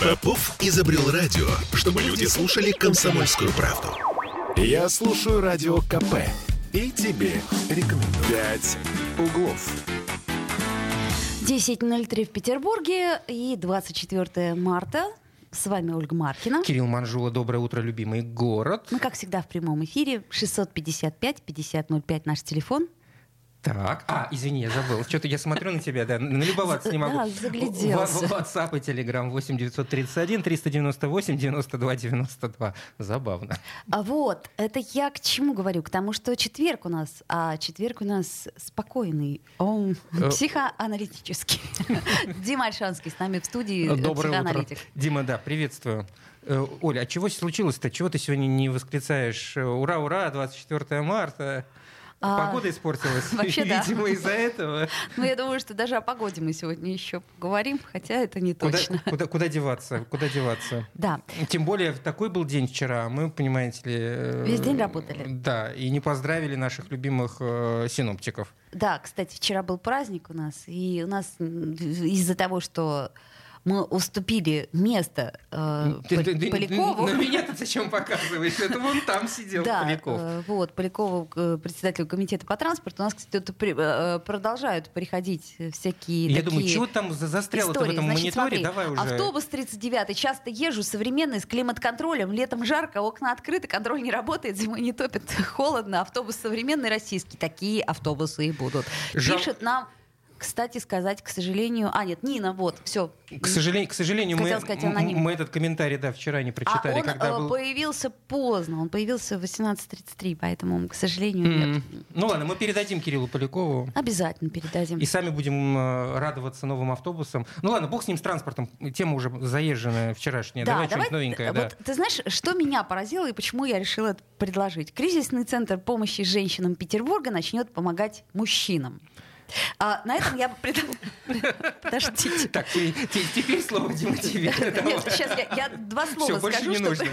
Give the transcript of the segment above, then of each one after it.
Попов изобрел радио, чтобы люди слушали комсомольскую правду. Я слушаю радио КП и тебе рекомендую. «Пять углов». 10.03 в Петербурге и 24 марта. С вами Ольга Маркина. Кирилл Манжула, доброе утро, любимый город. Мы, как всегда, в прямом эфире. 655-5005 наш телефон. Так, а, извини, я забыл. Что-то я смотрю на тебя, да, налюбоваться не могу. Да, загляделся. WhatsApp и Telegram 8 931 398 92 92. Забавно. А вот, это я к чему говорю? К тому, что четверг у нас, а четверг у нас спокойный, он Э, психоаналитический. Дима Альшанский с нами в студии, э, Доброе утро. Дима, да, приветствую. Э, Оля, а чего случилось-то? Чего ты сегодня не восклицаешь? Ура, ура, 24 марта. А, Погода испортилась. вообще да. Видимо, из-за этого. Ну, я думаю, что даже о погоде мы сегодня еще поговорим, хотя это не Куда, точно. куда, куда деваться? Куда деваться? Да, Тем более, такой был день вчера. Мы, понимаете ли... э, Весь день работали. Да, и не поздравили наших любимых э, синоптиков. Да, кстати, вчера был праздник у нас, и у нас из-за того, что мы уступили место э, Ты- Пол- ты- ты- Полякову. На меня ты зачем показываешь? Это вон там сидел Да, Поляков. э, вот, Полякову, э, председателю комитета по транспорту. У нас, кстати, тут при- э, продолжают приходить всякие Я такие думаю, чего там за- застряло в этом Значит, мониторе? смотри, Давай уже. Автобус 39 часто езжу, современный, с климат-контролем. Летом жарко, окна открыты, контроль не работает, зимой не топит, холодно. Автобус современный, российский. Такие автобусы и будут. Жал- Пишет нам, кстати сказать, к сожалению... А, нет, Нина, вот, все. К сожалению, к сожалению мы, сказать аноним. мы этот комментарий да, вчера не прочитали. а он когда э, был... появился поздно, он появился в 18.33, поэтому, к сожалению, нет. М. Ну ладно, мы передадим Кириллу Полякову. Обязательно передадим. И сами будем э, радоваться новым автобусам. Ну ладно, бог с ним, с транспортом. Тема уже заезженная вчерашняя. давай что-нибудь новенькое. да. Вот ты знаешь, что меня поразило и почему я решила это предложить? Кризисный центр помощи женщинам Петербурга начнет помогать мужчинам. А на этом я пред- Подождите. Так, те- те- теперь слово, Дима, тебе. Нет, сейчас я, я два слова скажу, что нужно.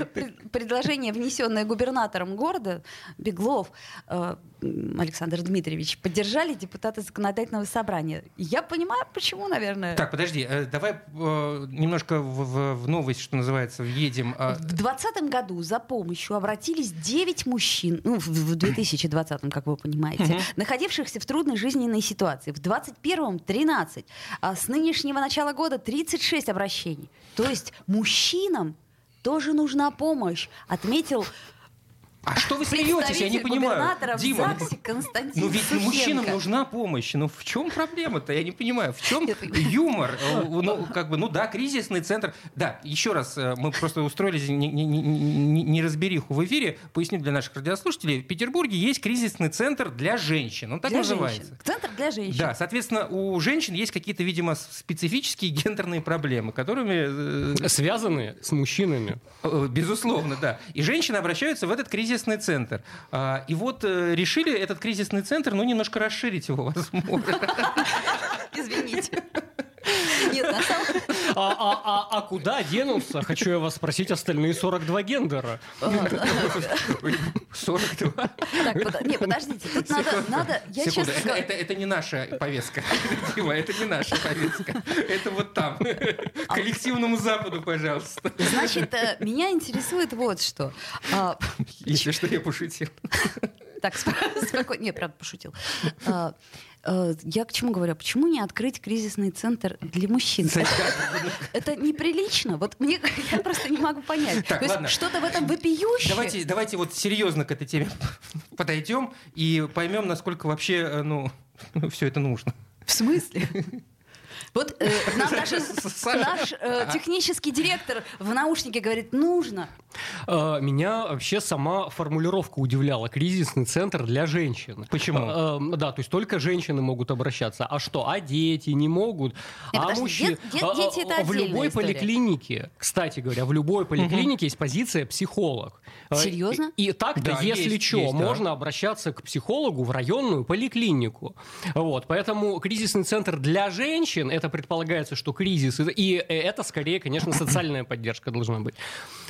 предложение, внесенное губернатором города Беглов э, Александр Дмитриевич, поддержали депутаты законодательного собрания. Я понимаю, почему, наверное. Так, подожди, э, давай э, немножко в, в- в новость, что называется, въедем. А, В 2020 году за помощью обратились 9 мужчин, ну, в в 2020, как вы понимаете, находившихся в трудной жизненной ситуации. В 2021 13. А с нынешнего начала года 36 обращений. То есть мужчинам тоже нужна помощь, отметил а что вы смеетесь? Я не понимаю. Дима, ну, ЗАГСе Константин Ну ведь мужчинам нужна помощь. Ну в чем проблема-то? Я не понимаю. В чем юмор? Э, Ну, как бы, ну да, кризисный центр. Да, еще раз, э, мы просто устроили не- не- не- не- неразбериху в эфире. Поясню для наших радиослушателей. В Петербурге есть кризисный центр для женщин. Он так Для называется. женщин. Центр для женщин. Да, соответственно, у женщин есть какие-то, видимо, специфические гендерные проблемы, которыми э, Связаны с мужчинами. Безусловно, да. И женщины обращаются в этот кризисный центр. А, И вот э, решили этот кризисный центр, ну, немножко расширить его, возможно. Извините. Нет, на самом А, а- а- а куда денутся, хочу я вас спросить, остальные 42 гендера? 42. Так, не, подождите, тут надо, надо, я Секунду, честно это, скажу, это- не наша повестка, Дима, это не наша повестка. Это вот там, коллективному Западу, пожалуйста. Значит, э, меня интересует вот что. Если что, я пошутил. Так, сп- спокойно. Не, правда, пошутил. Э, Я к чему говорю? Почему не открыть кризисный центр для мужчин? Это неприлично. Вот мне я просто не могу понять. Так, То есть ладно. что-то в этом вопиющее. Давайте, давайте вот серьезно к этой теме подойдем и поймем, насколько вообще, э, ну, все это нужно. В смысле? Вот э, нам даже наш э, технический директор в наушнике говорит, нужно. А, Меня вообще сама формулировка удивляла. Кризисный центр для женщин. Почему? А, а, Да, то есть только женщины могут обращаться. А что, а дети не могут? Не, а мужчины? дет- дет- дети это В любой история. поликлинике, кстати говоря, в любой поликлинике есть позиция психолог. А, Серьезно? И, и так-то, Да, если есть, что, есть, да. можно обращаться к психологу в районную поликлинику. Вот, поэтому кризисный центр для женщин, это предполагается, что кризис, и- это скорее, конечно, социальная поддержка должна быть.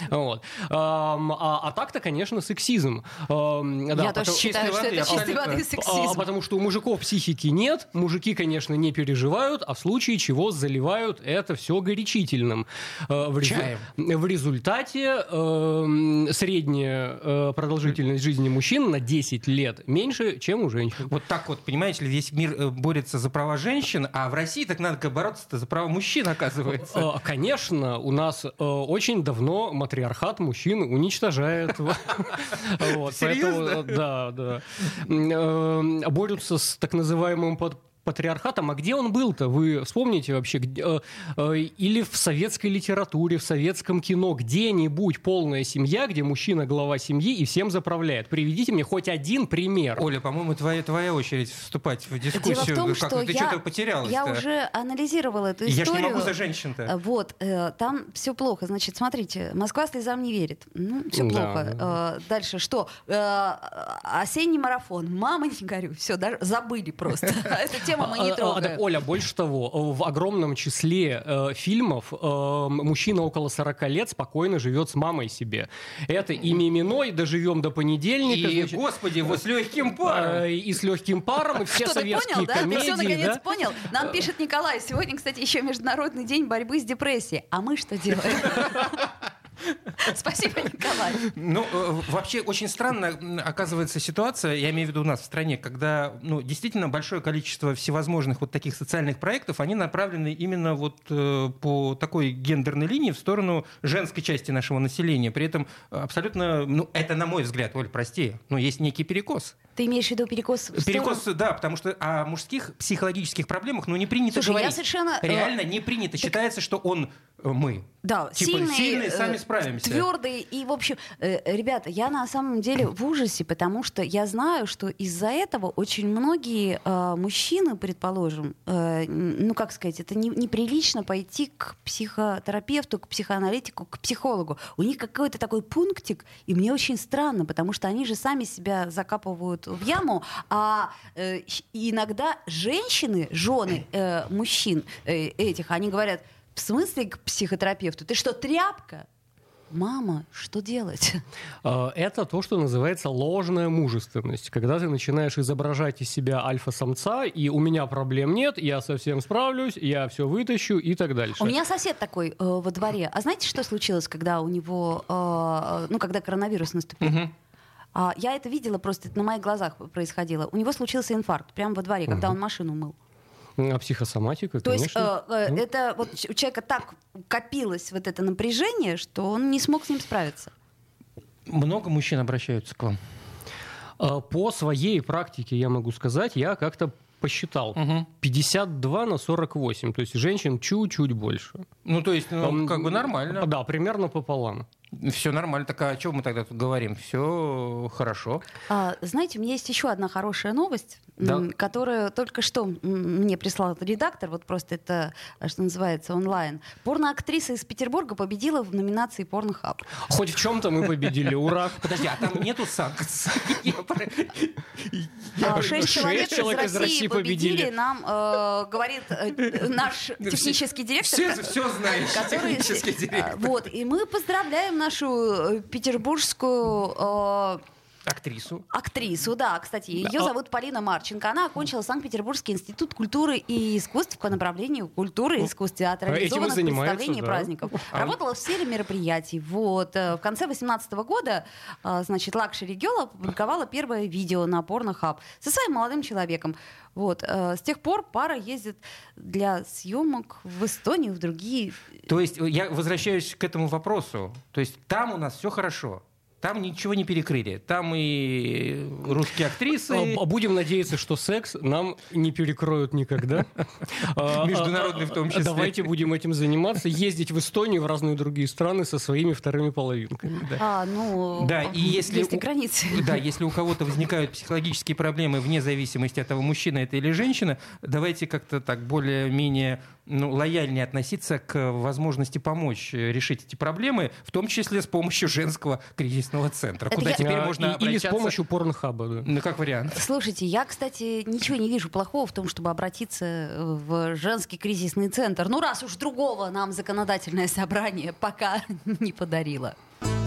Вот. А, А, а так-то, конечно, сексизм. Да, я тоже считаю, что это чистой воды сексизм. А, потому что у мужиков психики нет, мужики, конечно, не переживают, а в случае чего заливают это все горячительным. В, резу... в результате э, средняя продолжительность жизни мужчин на 10 лет меньше, чем у женщин. Вот так вот, понимаете ли, весь мир борется за права женщин, а в России так надо бороться-то за права мужчин, оказывается. Конечно, у нас очень давно матриархат мужчин уничтожает. Серьезно? Да, да. Борются с так называемым патриархатом. А где он был-то? Вы вспомните вообще? Э, э, или в советской литературе, в советском кино, где-нибудь полная семья, где мужчина глава семьи и всем заправляет. Приведите мне хоть один пример. Оля, по-моему, твоя, твоя очередь вступать в дискуссию. Дело в том, как что ты я, что-то потерялась. Я уже анализировала эту историю. Я же не могу за женщин-то. Э, вот, там все плохо. Значит, смотрите, Москва слезам не верит. Ну, все да, плохо. Да. Дальше что? Осенний марафон. Мама, не горю. Все, даже забыли просто. Это тема тему мы не трогаем. А, а, Оля, больше того, в огромном числе э, фильмов э, мужчина около 40 лет спокойно живет с мамой себе. Это и Миминой, доживем до понедельника. И, значит, господи, вот с легким паром. Э, и с легким паром, и все Что, советские ты понял, да? комедии. Ты все наконец да? понял? Нам пишет Николай. Сегодня, кстати, еще Международный день борьбы с депрессией. А мы что делаем? Спасибо, Николай. Ну, э, вообще очень странно оказывается ситуация, я имею в виду у нас в стране, когда ну, действительно большое количество всевозможных вот таких социальных проектов, они направлены именно вот э, по такой гендерной линии в сторону женской части нашего населения. При этом абсолютно, ну, это на мой взгляд, Оль, прости, но есть некий перекос. Ты имеешь в виду перекос? В перекос, сторону? да, потому что о мужских психологических проблемах, ну, не принято Слушай, говорить. Я совершенно... Э, Реально не принято. Так... Считается, что он э, мы. Да, типа, сильные, сильные, сами справимся. Твердые. И, в общем, э, ребята, я на самом деле в ужасе, потому что я знаю, что из-за этого очень многие э, мужчины, предположим, э, ну, как сказать, это не, неприлично пойти к психотерапевту, к психоаналитику, к психологу. У них какой-то такой пунктик, и мне очень странно, потому что они же сами себя закапывают в яму, а э, иногда женщины, жены э, мужчин э, этих, они говорят, в смысле к психотерапевту? Ты что, тряпка? Мама, что делать? А, это то, что называется ложная мужественность. Когда ты начинаешь изображать из себя альфа-самца, и у меня проблем нет, я совсем справлюсь, я все вытащу и так дальше. У меня сосед такой э, во дворе. А знаете, что случилось, когда у него, э, ну, когда коронавирус наступил? Угу. А, я это видела просто, это на моих глазах происходило. У него случился инфаркт прямо во дворе, когда он машину мыл. А психосоматика, То конечно. есть э, э, ну. это вот у человека так копилось вот это напряжение, что он не смог с ним справиться. Много мужчин обращаются к вам? А, по своей практике я могу сказать, я как-то посчитал. Угу. 52 на 48. То есть женщин чуть-чуть больше. Ну, то есть, ну, как бы нормально. Да, примерно пополам. Все нормально. Так а о чем мы тогда тут говорим? Все хорошо. А, знаете, у меня есть еще одна хорошая новость, да. которую только что мне прислал редактор. Вот просто это, что называется, онлайн. Порноактриса из Петербурга победила в номинации Порнохаб. Хоть в чем-то мы победили. Ура! Подожди, а там нету санкций? А, шесть человек из России победили. Нам э, говорит э, наш технический директор. Все знаешь, технический директор. Вот, и мы поздравляем нашу э, петербургскую э, Актрису. Актрису, да. Кстати, ее зовут Полина Марченко. Она окончила Санкт-Петербургский институт культуры и искусств по направлению культуры и искусств театрализованных представлений да. праздников. А Работала в сфере мероприятий. Вот. Э, в конце 2018 года, значит, Luxury Girl опубликовала первое видео на Pornhub со своим молодым человеком. Вот. С тех пор пара ездит для съемок в Эстонию, в другие... То есть я возвращаюсь к этому вопросу. То есть там у нас все хорошо. Там ничего не перекрыли. Там и русские актрисы. А, будем надеяться, что секс нам не перекроют никогда. А, Международный в том числе. Давайте будем этим заниматься. Ездить в Эстонию, в разные другие страны со своими вторыми половинками. А, ну, да, и если есть и границы. Да, если у кого-то возникают психологические проблемы вне зависимости от того, мужчина это или женщина, давайте как-то так более-менее ну, лояльнее относиться к возможности помочь решить эти проблемы, в том числе с помощью женского кризисного центра, Это куда я... теперь а, можно и, обращаться. Или с помощью порнхаба. Да. Ну, как вариант. Слушайте, я, кстати, ничего не вижу плохого в том, чтобы обратиться в женский кризисный центр. Ну, раз уж другого нам законодательное собрание пока не подарило.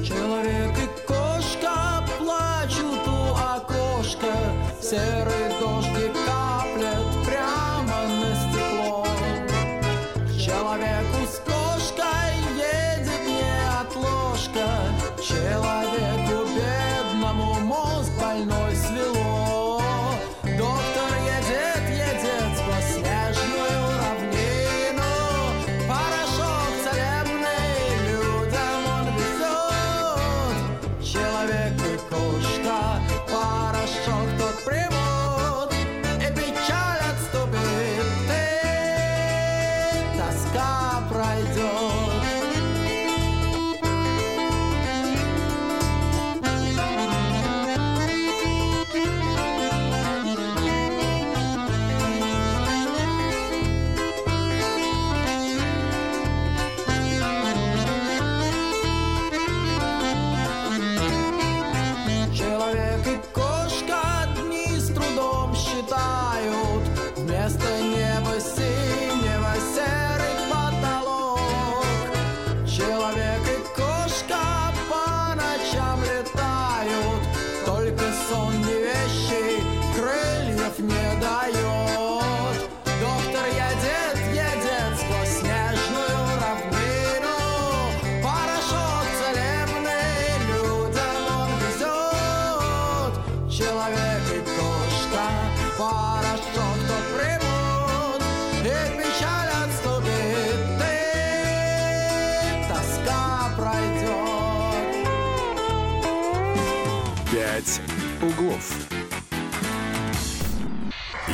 Человек и кошка плачут у окошка, серый дождик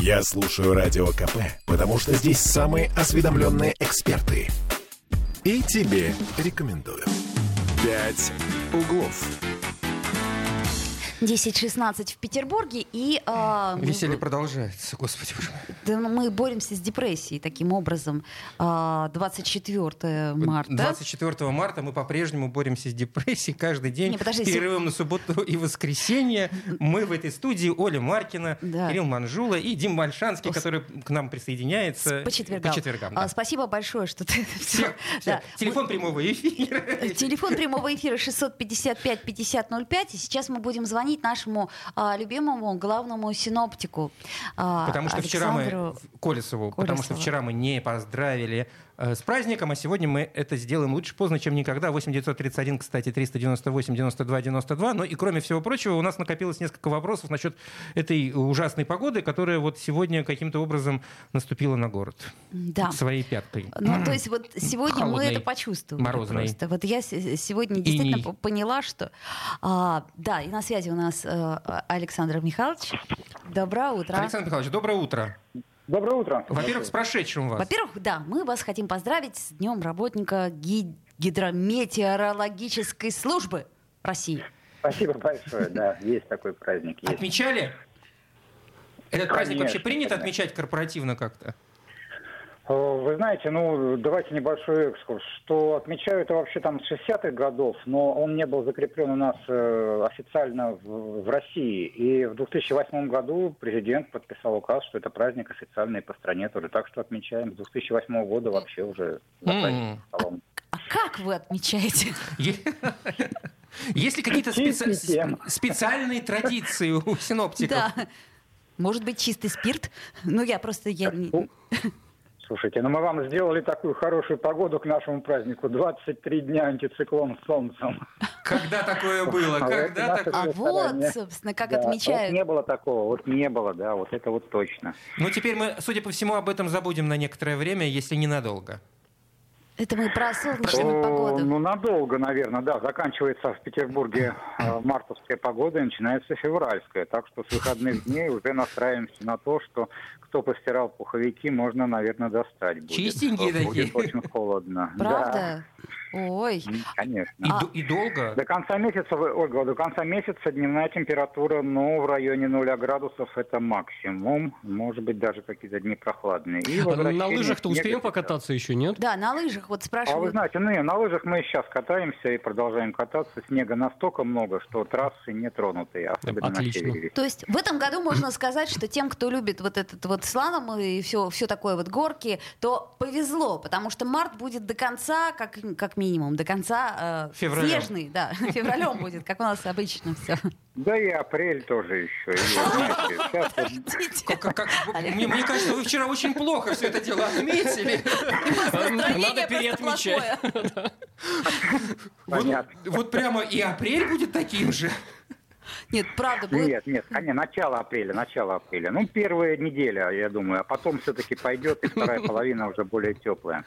Я слушаю Радио КП, потому что здесь самые осведомленные эксперты. И тебе рекомендую. «Пять углов». 10-16 в Петербурге, и а, Веселье продолжается, господи боже мой. да, ну, мы боремся с депрессией таким образом. А, 24 марта. 24 марта мы по-прежнему боремся с депрессией каждый день. Не, подожди, перерывом на субботу и воскресенье. Мы в этой студии Оля Маркина, Да. Кирилл Манжула и Дим Большанский, С- который к нам присоединяется По четвергам. По четвергам, А, да. спасибо большое, что ты всё- всех. да. Телефон прямого эфира. Телефон прямого эфира 655-5005. И сейчас мы будем звонить нашему а, любимому главному синоптику. а, Потому что вчера мы Александру Колесову, потому что Колесову. вчера мы не поздравили с праздником, а сегодня мы это сделаем лучше поздно, чем никогда. 8 931, кстати, 398 92 92. Но и кроме всего прочего, у нас накопилось несколько вопросов насчет этой ужасной погоды, которая вот сегодня каким-то образом наступила на город Да. своей пяткой. Ну, то есть вот сегодня мы это почувствовали. морозной. Просто. Вот я сегодня действительно Иней. поняла, что... а, да, и на связи у нас э, Александр Михайлович. Доброе утро. Александр Михайлович, доброе утро. Доброе утро. Во-первых, с прошедшим вас. Во-первых, да, мы вас хотим поздравить с Днем работника ги- гидрометеорологической службы России. Спасибо большое. Да, есть такой праздник. Есть. Отмечали? Этот праздник вообще Конечно, принято конечно. отмечать корпоративно как-то? Э, Вы знаете, ну, давайте небольшой экскурс. Что отмечаю это вообще там с 60-х годов, но он не был закреплен у нас э, официально в, в России. И в 2008 году президент подписал указ, что это праздник официальный по стране тоже. Так что отмечаем. С 2008 года вообще уже за праздничным столом. А как вы отмечаете? Есть ли какие-то специальные традиции у синоптиков? Да. Может быть, чистый спирт? Ну, я просто... Я... Слушайте, ну мы вам сделали такую хорошую погоду к нашему празднику. 23 дня антициклон с солнцем. Когда такое было? А Когда такое? А вот, собственно, как Да, отмечают. Вот не было такого, вот не было, да, вот это вот точно. Ну, теперь мы, судя по всему, об этом забудем на некоторое время, если ненадолго. Это мы про солнечную погоду. Ну, надолго, наверное, да. Заканчивается в Петербурге э, мартовская погода и начинается февральская. Так что с выходных дней уже настраиваемся на то, что кто постирал пуховики, можно, наверное, достать будет. Чистенькие Будет такие. очень холодно. Правда? Да, м, конечно. И, А. и долго? До конца месяца, вы- Ольга, до конца месяца дневная температура, ну, в районе 0 градусов это максимум. Может быть, даже какие-то дни прохладные. И А На лыжах-то успеем покататься еще, нет? Да, на лыжах вот А вы знаете, ну, не, на лыжах мы сейчас катаемся и продолжаем кататься. Снега настолько много, что трассы не тронутые, особенно Отлично. на севере. То есть в этом году можно сказать, что тем, кто любит вот этот вот слалом и все, все такое вот горки, то повезло, потому что март будет до конца, как, как минимум. До конца э, Февраля. снежный, да, февралем будет, как у нас обычно все. Да и апрель тоже еще. Мне, кажется, вы вчера очень плохо все это дело отметили. Надо переотмечать. Вот, Понятно. вот прямо и апрель будет таким же. Нет, правда, будет Нет, нет, конечно, начало апреля, начало апреля. Ну, первая неделя, я думаю, а потом все-таки пойдет, и вторая половина уже более теплая.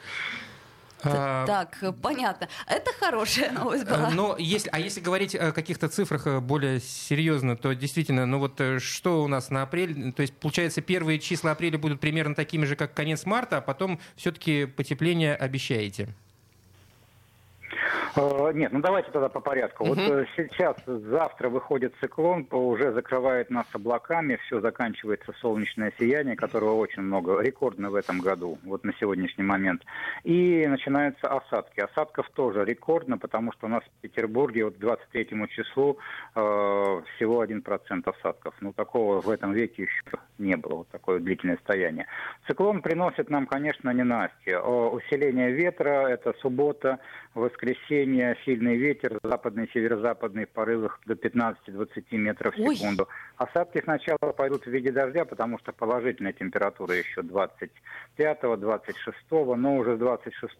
А, так, э, понятно. Это хорошая новость э, была. Но если, а если говорить о каких-то цифрах э, более серьезно, то действительно, ну вот э, что у нас на апрель? То есть, получается, первые числа апреля будут примерно такими же, как конец марта, а потом все-таки потепление обещаете? Э, Нет, ну давайте тогда по порядку. Вот э, сейчас, завтра выходит циклон, уже закрывает нас облаками, все заканчивается солнечное сияние, которого очень много, рекордно в этом году, вот на сегодняшний момент. И начинаются осадки. Осадков тоже рекордно, потому что у нас в Петербурге вот к 23 числу э, всего 1% осадков. Ну, такого в этом веке еще не было, вот такое длительное стояние. Циклон приносит нам, конечно, ненастье. О, Усиление ветра, это суббота, воскресенье, сильный ветер, западный, северо-западный в порывах до 15-20 метров в Ой. секунду. Осадки сначала пойдут в виде дождя, потому что положительная температура еще 25-26, но уже с 26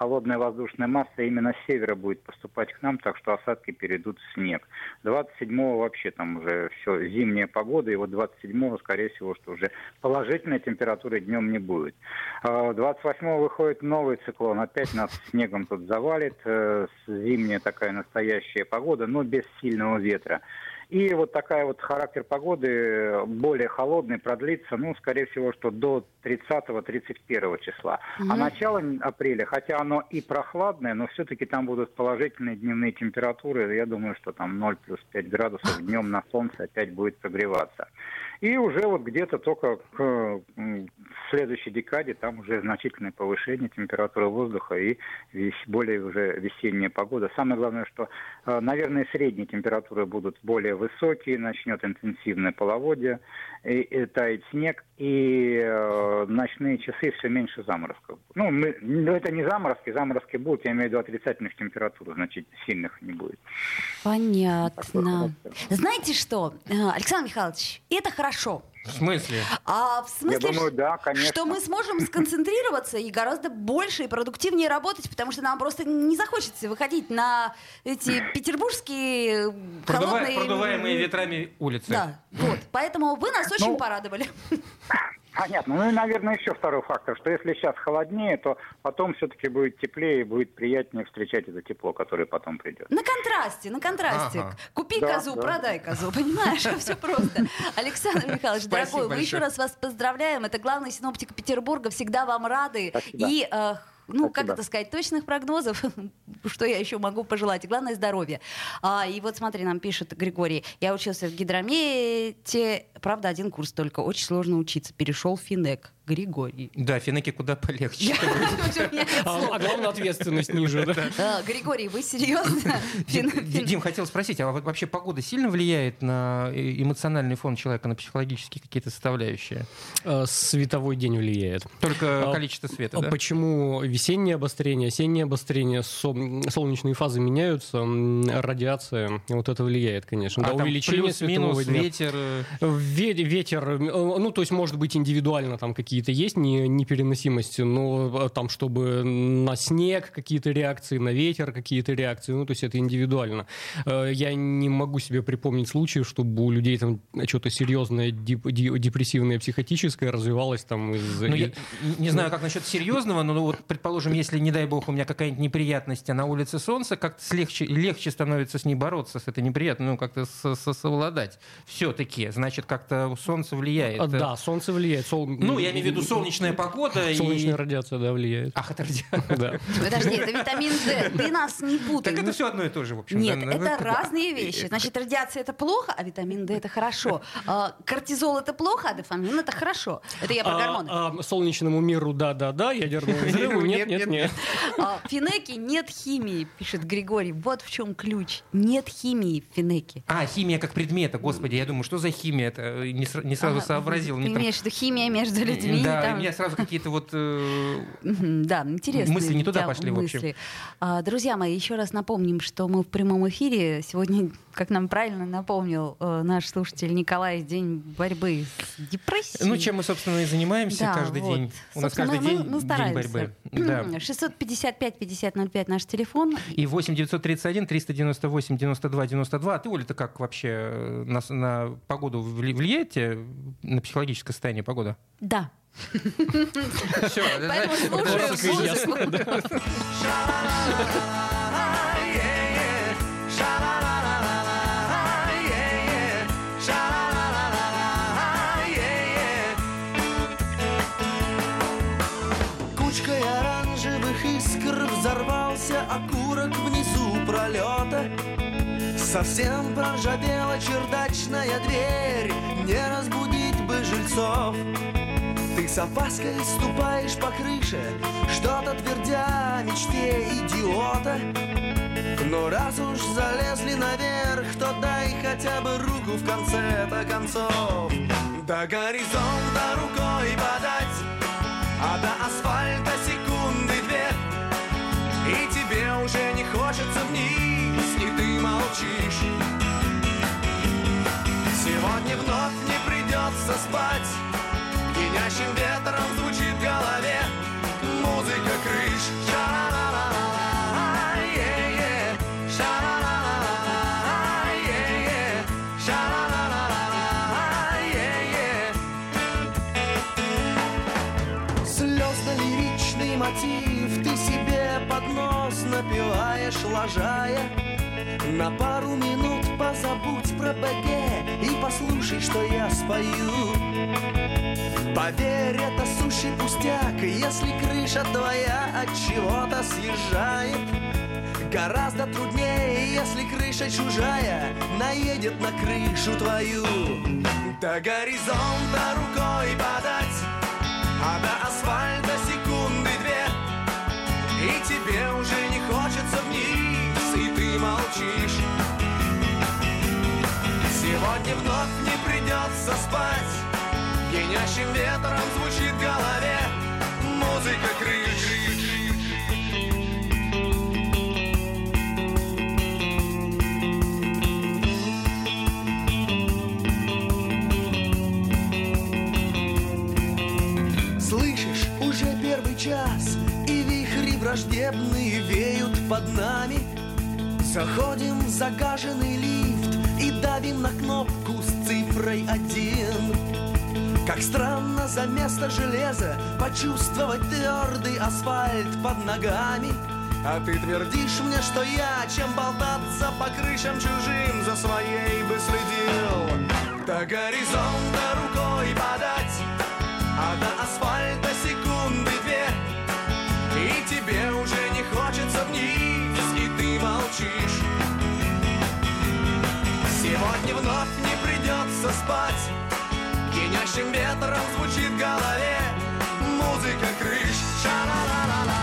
холодная воздушная масса именно с севера будет поступать к нам, так что осадки перейдут в снег. 27 вообще там уже все, зимняя погода, и вот 27 скорее всего, что уже положительной температуры днем не будет. А 28 выходит новый циклон, опять нас снегом тут завалит, э, зимняя такая настоящая погода, но без сильного ветра. И вот такая вот характер погоды более холодный продлится, ну, скорее всего, что до 30-31 числа. А начало апреля, хотя оно и прохладное, но все-таки там будут положительные дневные температуры. Я думаю, что там 0 плюс 5 градусов днем на солнце опять будет прогреваться. И уже вот где-то только к следующей декаде там уже значительное повышение температуры воздуха и весь- более уже весенняя погода. Самое главное, что, э, наверное, средние температуры будут более высокие, начнет интенсивное половодье, и, и тает снег, и э, ночные часы все меньше заморозков. Ну, мы, ну, это не заморозки, заморозки будут, я имею в виду отрицательных температур, значит, сильных не будет. Понятно. Знаете что, э, Александр Михайлович, это хорошо. В смысле? А в смысле, Я думаю, да, конечно. что мы сможем сконцентрироваться и гораздо больше и продуктивнее работать, потому что нам просто не захочется выходить на эти петербургские Продува- холодные... Продуваемые ветрами улицы. Да, вот. Поэтому вы нас очень Ну, порадовали. Понятно. Ну и, наверное, еще второй фактор, что если сейчас холоднее, то потом все-таки будет теплее и будет приятнее встречать это тепло, которое потом придет. На контрасте, на контрасте. Ага. Купи Да, козу, да. продай козу, понимаешь? Все просто. Александр Михайлович, дорогой, мы еще раз вас поздравляем. Это главный синоптик Петербурга. Всегда вам рады. И, ну, как Спасибо. это сказать, точных прогнозов, что я еще могу пожелать. Главное здоровье. А, и вот смотри, нам пишет Григорий. Я учился в гидромете, правда, один курс только. Очень сложно учиться. Перешел в финек. Григорий. Да, финеки куда полегче. А, а главное, ответственность ниже? А, Григорий, вы серьезно? Дим, хотел спросить, а вот вообще погода сильно влияет на э, эмоциональный фон человека, на психологические какие-то составляющие? Э, Световой день влияет. Только А, количество света, А да? Почему весеннее обострение, осеннее обострение, со- солнечные фазы меняются, радиация, вот это влияет, конечно. А увеличение плюс, светового минус, дня. ветер. э, Ве- Ветер, э, ну, то есть, может быть, индивидуально там какие-то есть не- непереносимости, но э, там, чтобы на снег какие-то реакции, на ветер какие-то реакции, ну, то есть это индивидуально. Э, Я не могу себе припомнить случаев, чтобы у людей там что-то серьезное, депрессивное, психотическое развивалось там из... Ну, я не знаю, как насчет серьезного, но ну, вот, предположим, если, не дай бог, у меня какая-нибудь неприятность, а на улице солнце, как-то легче, легче становится с ней бороться, с этой неприятностью, ну, как-то со- со- совладать. Все-таки, значит, как-то солнце влияет. А, Да, солнце влияет. сол- Ну, я имею в виду солнечная погода Солнечная и... радиация, да, влияет. Ах, это радиация. Да. Подожди, это витамин D. Ты нас не путай. Так это все одно и то же, в общем. Нет, да, это разные вещи. Значит, радиация это плохо, а витамин D это хорошо. А, Кортизол это плохо, а дофамин это хорошо. Это я про А, гормоны. а, солнечному миру да-да-да, ядерному взрыву нет, нет, нет. В финеке нет химии, пишет Григорий. Вот в чем ключ. Нет химии в финеке. А, химия как предмета, господи, я думаю, что за химия? Это не, сра- не сразу сообразил. Ты имеешь в виду химия между людьми? И Да, там- у меня сразу какие-то вот... э, Да, интересные Мысли не туда пошли, в общем. мысли. А, Друзья мои, еще раз напомним, что мы в прямом эфире. Сегодня, как нам правильно напомнил э, наш слушатель Николай, день борьбы с депрессией. Ну, чем мы, собственно, и занимаемся Да, каждый вот. день. У нас Собственно, каждый мы- день мы день стараемся. борьбы. Да. 655-5005 наш телефон. И 8 931 398 92 92. А ты, Оля, ты как вообще э, на, на погоду вли- влияете на психологическое состояние погода? Да. Все, Поэтому слушаю музыку. Кучкой оранжевых искр взорвался окурок внизу пролета. Совсем проржавела чердачная дверь, не разбудить бы жильцов. Ты с опаской ступаешь по крыше, что-то твердя мечте идиота. Но раз уж залезли наверх, то дай хотя бы руку в конце-то концов. До горизонта рукой подать, а до асфальта секунды две И тебе уже не хочется вниз, и ты молчишь Сегодня вновь не придется спать Пьянящим ветром звучит в голове Музыка крыш Ша-ла-ла-ла-ла, е-е. Ша-ла-ла-ла-ла, е-е. Ша-ла-ла-ла-ла, е-е. Слезно-лиричный мотив Ты себе под напиваешь, лажая На пару минут позабудь про БГ И послушай, что я спою. Поверь, это сущий пустяк Если крыша твоя от чего-то съезжает Гораздо труднее, если крыша чужая Наедет на крышу твою. До горизонта рукой подать а до придется спать Пьянящим ветром звучит в голове Музыка крыш Слышишь, уже первый час И вихри враждебные веют под нами. Заходим в загаженный лифт И давим на кнопку цифрой один. Как странно за место железа Почувствовать твердый асфальт под ногами. А ты твердишь мне, что я, чем болтаться по крышам чужим, за своей бы следил. До горизонта рукой подать, а до асфальта секунды две. И тебе уже не хочется вниз, и ты молчишь придется спать Пьянящим ветром звучит в голове Музыка крыш.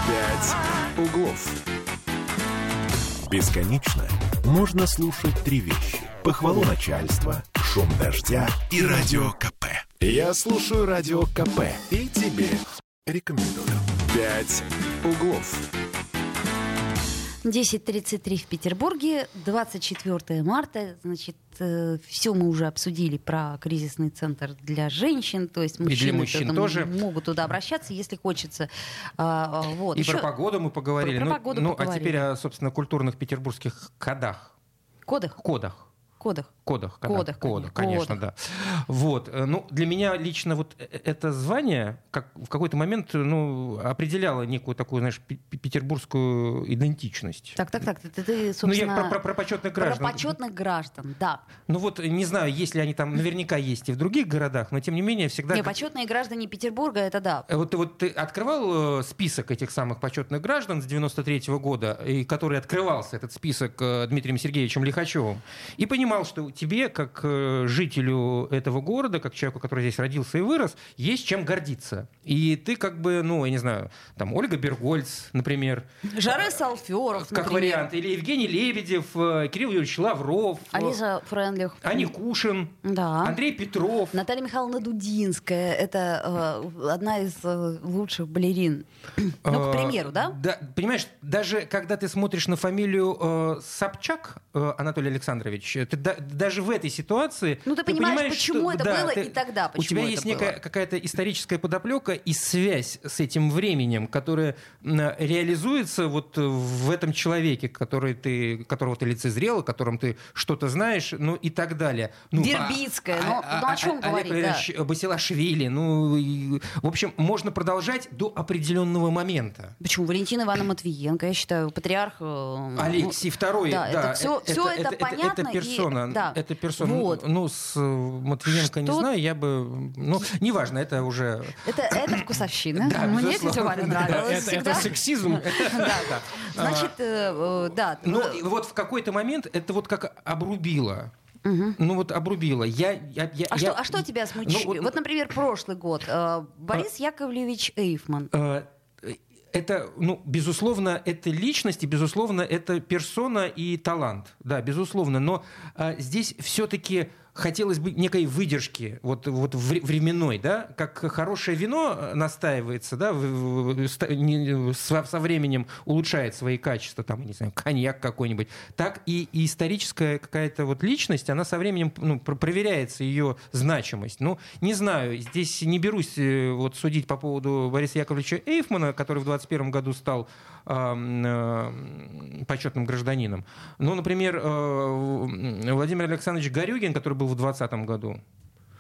«Пять углов». Бесконечно можно слушать три вещи. Похвалу начальства, шум дождя и радио КП. Я слушаю радио КП и тебе рекомендую. «Пять углов». 10.33 в Петербурге, 24 марта. Значит, все мы уже обсудили про кризисный центр для женщин. То есть для мужчины мужчин туда тоже. могут туда обращаться, если хочется. А, а, Вот. И Ещё про погоду мы поговорили. Про- про ну, погоду ну, а поговорили. теперь о, собственно, культурных петербургских кодах. Кодах? Кодах. Кодах. Кодах, кодах, Кодах, кодах, конечно. конечно, да. Вот, э, ну, для меня лично вот э- это звание как в какой-то момент, ну, определяло некую такую, знаешь, пе- пе- петербургскую идентичность. Так, так, так. Ты, ты, ну, я собственно, про, про- про почетных про граждан. почетных граждан, да. Ну вот, не знаю, если они там наверняка есть и в других городах, но тем не менее всегда... Не, почетные граждане Петербурга, это да. Э, Вот, вот ты открывал э, список этих самых почетных граждан с 93 года, и который открывался, этот список, э, Дмитрием Сергеевичем Лихачевым, и понимал, понимал, что тебе, как э, жителю этого города, как человеку, который здесь родился и вырос, есть чем гордиться. И ты как бы, ну, я не знаю, там Ольга Бергольц, например. Жары Салферов, Как вариант. Или Евгений Лебедев, э, Кирилл Юрьевич Лавров. Алиса Френдлих. Ани Кушин. Да. Андрей Петров. Наталья Михайловна Дудинская. Это э, одна из э, лучших балерин. Ну, к Э, примеру, да? Да, понимаешь, даже когда ты смотришь на фамилию э, Собчак э, Анатолий Александрович, ты да- даже в этой ситуации... Ну, ты понимаешь, почему это было и тогда У тебя почему есть это некая было. какая-то историческая подоплека и связь с этим временем, которая реализуется вот в этом человеке, который ты, которого ты лицезрел, о котором ты что-то знаешь, ну и так далее. Ну, Вербицкая, ну, ну, о чем Олег говорить, да. Валерьевич Басилашвили, ну, и, в общем, можно продолжать до определенного момента. Почему? Валентина Ивановна Матвиенко, я считаю, патриарх... э, ну, Алексей II, да, да, это всё- всё это понятно Это и- персона, да. это персона. Вот. Ну, с э, Матвиенко не Что- знаю, я бы, ну, неважно, это уже... Это, это вкусовщина. Да, Мне безусловно. тетя Валя нравилась Это, сексизм. Да. Значит, э, э, да. Ну, вот в какой-то момент это вот как обрубило. Ну вот обрубило. Я, я, я, А, я- что, а что тебя смущает? Ну, вот- вот, например, прошлый год. Борис Яковлевич Эйфман. Э, это, ну, безусловно, это личность, и, безусловно, это персона и талант. Да, безусловно. Но э, здесь все-таки хотелось бы некой выдержки вот, вот вре- временной, да, как хорошее вино э, настаивается, да, со, временем улучшает свои качества, там, не знаю, коньяк какой-нибудь, так и, историческая какая-то вот личность, она со временем ну, пр- проверяется ее значимость. Ну, не знаю, здесь не берусь э, вот судить по поводу Бориса Яковлевича Эйфмана, который в 21 году стал почетным гражданином. Ну, например, э, Владимир Александрович Горюгин, который был в 2020 году.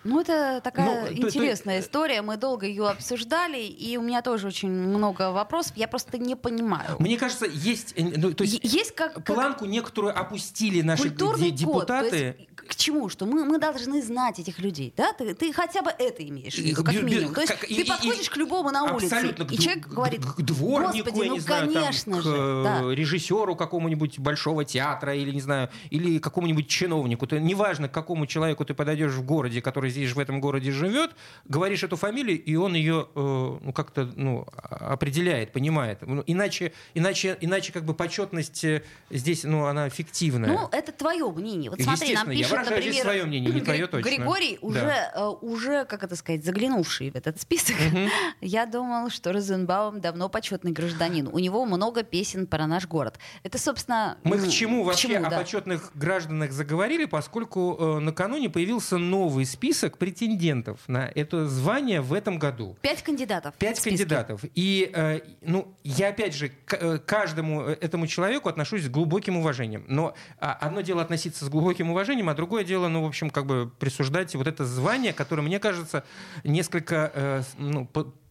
Ну, это такая Ну, то- то- интересная история. Мы долго ее обсуждали, и у меня тоже очень много вопросов. Я просто не понимаю. Мне кажется, есть, э, ну, то есть есть как, как планку некоторую опустили наши культурный де- код. Депутаты. есть к чему? Что мы, мы должны знать этих людей, да? Ты, ты хотя бы это имеешь в виду, И- как бю- минимум. То есть как- и- ты и- подходишь к любому на улице, и К человек д- говорит, к дворнику, господи, я ну не знаю, там, конечно к же, э, да. режиссеру какому-нибудь большого театра или не знаю, или какому-нибудь чиновнику. Ты, неважно, к какому человеку ты подойдешь в городе, который здесь в этом городе живет, говоришь эту фамилию, и он ее э, ну, как-то ну, а- определяет, понимает. Ну, иначе, иначе, иначе как бы почетность э, здесь, ну, она фиктивная. Ну, это твое мнение. Вот смотри, нам Естественно, я пишет, выражаю здесь например, свое мнение, не твое точно. Григорий, Да. уже, э, уже, как это сказать, заглянувший в этот список. Я думал, что Розенбаум давно почетный гражданин. У него много песен про наш город. Это, собственно... Мы ну, к чему вообще чему, о да. почетных гражданах заговорили, поскольку э, накануне появился новый список претендентов на это звание в этом году. Пять кандидатов. Пять кандидатов. И, э, ну, я опять же к э, каждому э, этому человеку отношусь с глубоким уважением. Но а, одно дело относиться с глубоким уважением, а другое дело, ну, в общем, как бы присуждать вот это звание, которое, мне кажется, несколько, э, ну,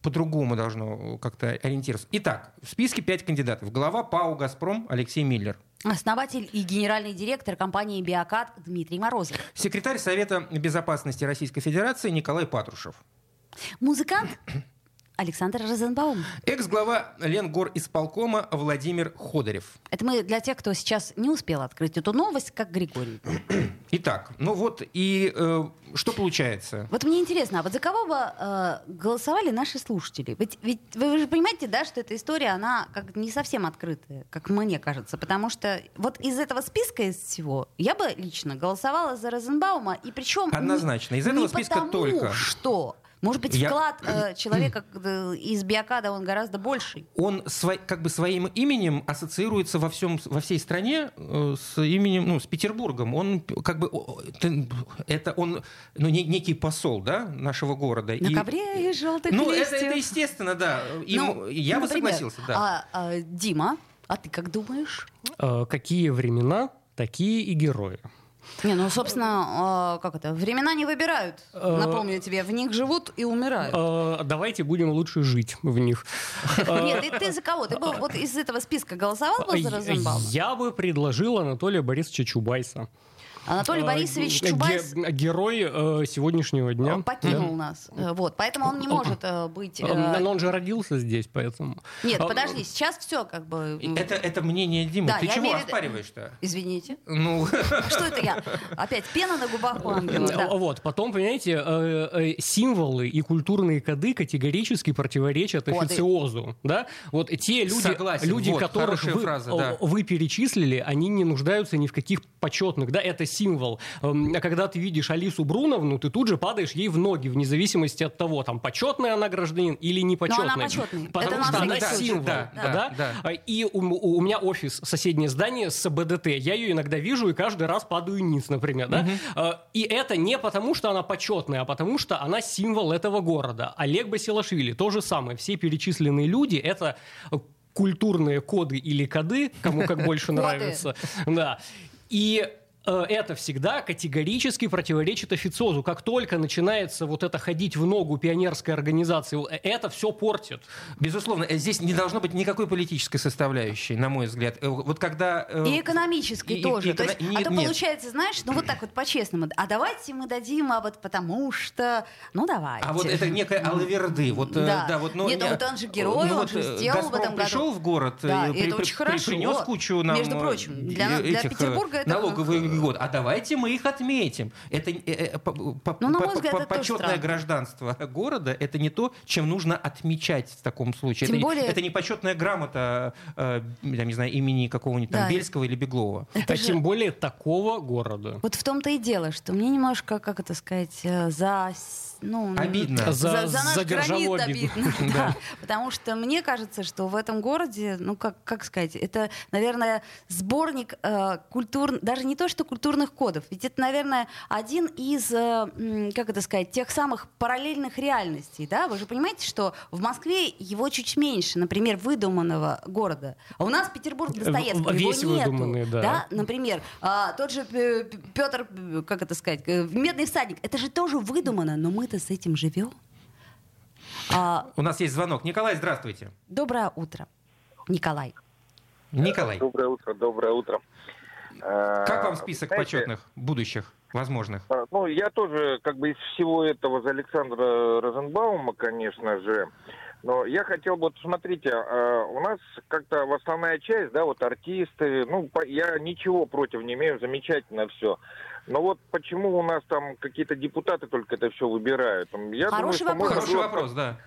по-другому должно как-то ориентироваться. Итак, в списке пять кандидатов. Глава ПАО «Газпром» Алексей Миллер. Основатель и генеральный директор компании «Биокат» Дмитрий Морозов. Секретарь Совета безопасности Российской Федерации Николай Патрушев. Музыкант Александр Розенбаум. Экс-глава Ленгор исполкома Владимир Ходорев. Это мы для тех, кто сейчас не успел открыть эту новость, как Григорий. Итак, ну вот и э, что получается? Вот мне интересно, а вот за кого бы э, голосовали наши слушатели? Ведь, ведь вы же понимаете, да, что эта история, она как не совсем открытая, как мне кажется, потому что вот из этого списка из всего я бы лично голосовала за Розенбаума, и причем Однозначно. Из этого не списка потому, только. что может быть Я- вклад э, человека э, из биокада он гораздо больший. Он свой- как бы своим именем ассоциируется во, всем, во всей стране э, с именем, ну, с Петербургом. Он как бы, это он, ну, не- некий посол, да, нашего города. На И- ковре из желтых Ну, это, листьев. это естественно, да. И Ну, я бы например, согласился, да. А, а, Дима, а ты как думаешь? Э, Какие времена, такие и герои. Не, ну, собственно, а, как это? Времена не выбирают. Э, Напомню тебе, в них живут и умирают. Э, Давайте будем лучше жить в них. Нет, и ты за кого? Ты бы вот из этого списка голосовал бы за Розенбаума? Я бы предложил Анатолия Борисовича Чубайса. Анатолий э, Борисович ге- Чубайс Герой э, сегодняшнего дня. э, покинул нас. Вот, поэтому он не может э, быть... Но он же родился здесь, поэтому. Нет, А, подожди, сейчас все как бы... Это, это мнение Димы. Да, Ты я чего имею оспариваешь-то? Извините. Ну, Что это я? Опять пена на губах у ангела. да. Вот, потом, понимаете, символы и культурные коды категорически противоречат Коды. официозу, да? Вот те люди, Согласен, люди вот, которых вы, фраза, да. вы перечислили, они не нуждаются ни в каких почетных, да, это символ. Эм, А когда ты видишь Алису Бруновну, ты тут же падаешь ей в ноги, вне зависимости от того, там, почетная она гражданин или не почетная. она почетная. Потому Это что она случай. символ, Да, да, да, да. А, И у, у- у меня офис, соседнее здание с БДТ. Я ее иногда вижу и каждый раз падаю ниц, например. Да? А, И это не потому, что она почетная, а потому, что она символ этого города. Олег Басилашвили то же самое. Все перечисленные люди — это культурные коды или коды, кому как больше нравится. Да. И это всегда категорически противоречит официозу. Как только начинается вот это ходить в ногу пионерской организации, э, это все портит. безусловно, э, здесь не должно быть никакой политической составляющей, на мой взгляд. Э, Вот когда... э, И экономической и- тоже. и То есть, эконо- а нет, то нет. получается, знаешь, ну вот так вот по-честному. А давайте мы дадим, а вот потому что... Ну давайте. А вот это некая алаверды. Вот, э, Да. да. вот, ну, Нет, ну не- вот он же герой, он вот, же э, сделал в «Газпром» этом году. пришел в город Да, э, и это очень хорошо. принес кучу нам Между э, прочим, для э, для этих, э, Петербурга это налоговый год. А давайте мы их отметим. Это э, э, по- по- Ну, по- взгляд, по- это почетное гражданство города это не то, чем нужно отмечать в таком случае. Тем это, более- это не почетная грамота, э, я не знаю, имени какого-нибудь там Да. Бельского или Беглова. Это а же- тем более такого города. Вот в том-то и дело, что мне немножко, как это сказать, э, за... Ну, Обидно. За- за, за наш за гранит обидно. да. Потому что мне кажется, что в этом городе, ну как, как сказать, это, наверное, сборник э, культур, даже не то, что культурных кодов, ведь это, наверное, один из, э, как это сказать, тех самых параллельных реальностей, да? Вы же понимаете, что в Москве его чуть меньше, например, выдуманного города. А у нас Петербург Достоевского, его нету. выдуманный, да. Например, а, тот же Петр, как это сказать, э, Медный всадник, это же тоже выдумано, но мы-то с этим живем. А, У нас есть звонок. Николай, здравствуйте. доброе утро, Николай. Николай, Доброе утро, доброе утро. Как Э, вам список знаете, почетных, будущих, возможных? э, Ну, я тоже как бы из всего этого за Александра Розенбаума, конечно же. Но я хотел бы, вот смотрите, э, у нас как-то в основная часть, да, вот артисты, ну, я ничего против не имею, замечательно все. Но вот почему у нас там какие-то депутаты только это все выбирают? Я Хороший думаю, можно Хороший вопрос, да.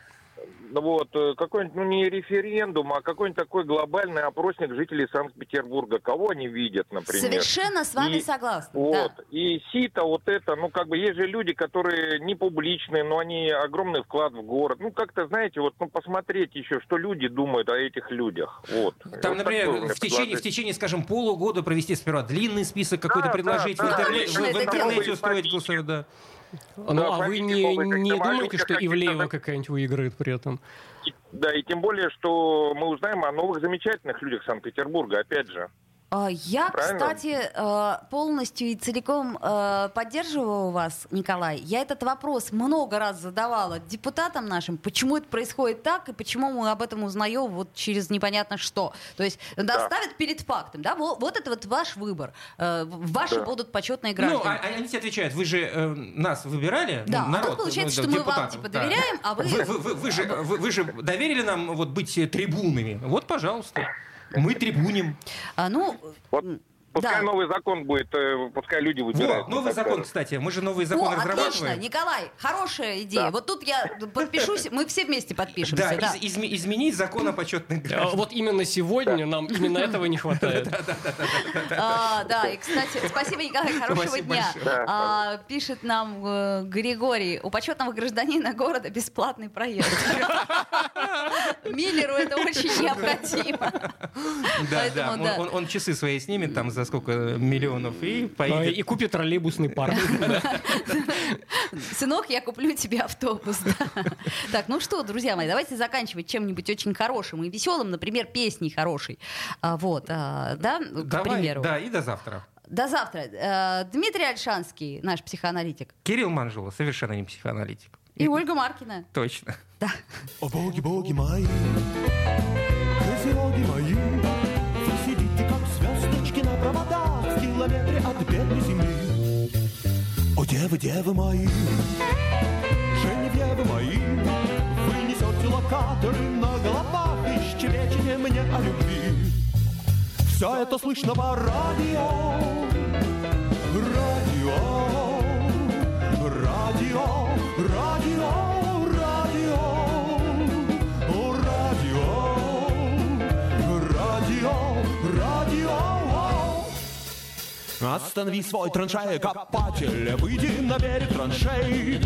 Ну Вот, э, какой-нибудь, ну не референдум, а какой-нибудь такой глобальный опросник жителей Санкт-Петербурга. Кого они видят, например? Совершенно с вами И- согласна. Вот. да. И сито вот это, ну как бы есть же люди, которые не публичные, но они огромный вклад в город. Ну как-то, знаете, вот ну посмотреть еще, что люди думают о этих людях. Вот. Там, Вот например, в течение, в течение, скажем, полугода провести сперва длинный список какой-то Да, предложить, да, в, да. интерне- Обычно в- в интернете устроить голосование, да. Ну, Да, а вы не, не думаете, что Ивлеева какая-нибудь выиграет при этом? И- Да, и тем более, что мы узнаем о новых замечательных людях Санкт-Петербурга, опять же. А, Я, Правильно? кстати, э, полностью и целиком э, поддерживаю вас, Николай. Я этот вопрос много раз задавала депутатам нашим, почему это происходит так и почему мы об этом узнаем вот через непонятно что. То есть да, ставят перед фактом, да, вот, вот это вот ваш выбор. Э, Ваши Да. будут почетные Ну, граждане. а- они тебе отвечают, вы же э, нас выбирали, Да, ну, а народ, тут получается, ну, что мы вам типа да. доверяем, а вы... Вы, вы- вы- вы же, вы, вы же доверили нам вот быть трибунами. Вот, пожалуйста. Мы трибуним. А, ну, Вот Пускай да. новый закон будет, э, пускай люди выбирают. Вот, мне новый закон, кажется. кстати. Мы же новый О, закон отлично, разрабатываем. Николай, хорошая идея. Да. Вот тут я подпишусь, мы все вместе подпишемся. Да, да. из- изме- изменить закон о почетных А гражданах. Вот именно сегодня нам именно этого не хватает. Да, и, кстати, спасибо, Николай, хорошего дня. А, пишет нам э, Григорий, у почетного гражданина города бесплатный проезд. Миллеру это очень необходимо. Да, да. Он, да. он- он часы свои снимет там за сколько миллионов и А, поедет. И купит троллейбусный парк. Сынок, я куплю тебе автобус. да. Так, ну что, друзья мои, давайте заканчивать чем-нибудь очень хорошим и веселым, например, песней хорошей. А, Вот, а, да, к примеру. да, и до завтра. До завтра. Э, Дмитрий Альшанский, наш психоаналитик, Кирилл Манжула, совершенно не психоаналитик. и Ольга Маркина. Точно. О боги, боги мои, вы сидите, как звездочки на проводах в километре от бедной земли. Женевьевы, девы мои, Женевьевы мои, Вы несете локаторы на головах И щебечете мне о любви. Все это слышно по радио, радио, радио, радио, Останови свой траншея-копатель, выйди на берег траншей.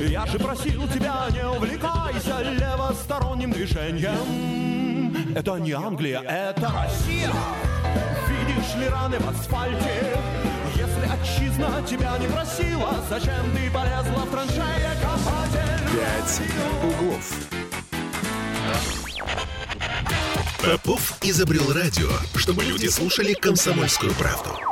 Я же просил тебя, не увлекайся левосторонним движением. Это не Англия, это Россия. Видишь ли раны в асфальте? Если отчизна тебя не просила, зачем ты полезла в траншея-копатель? «Пять углов». Попов изобрел радио, чтобы люди слушали комсомольскую правду.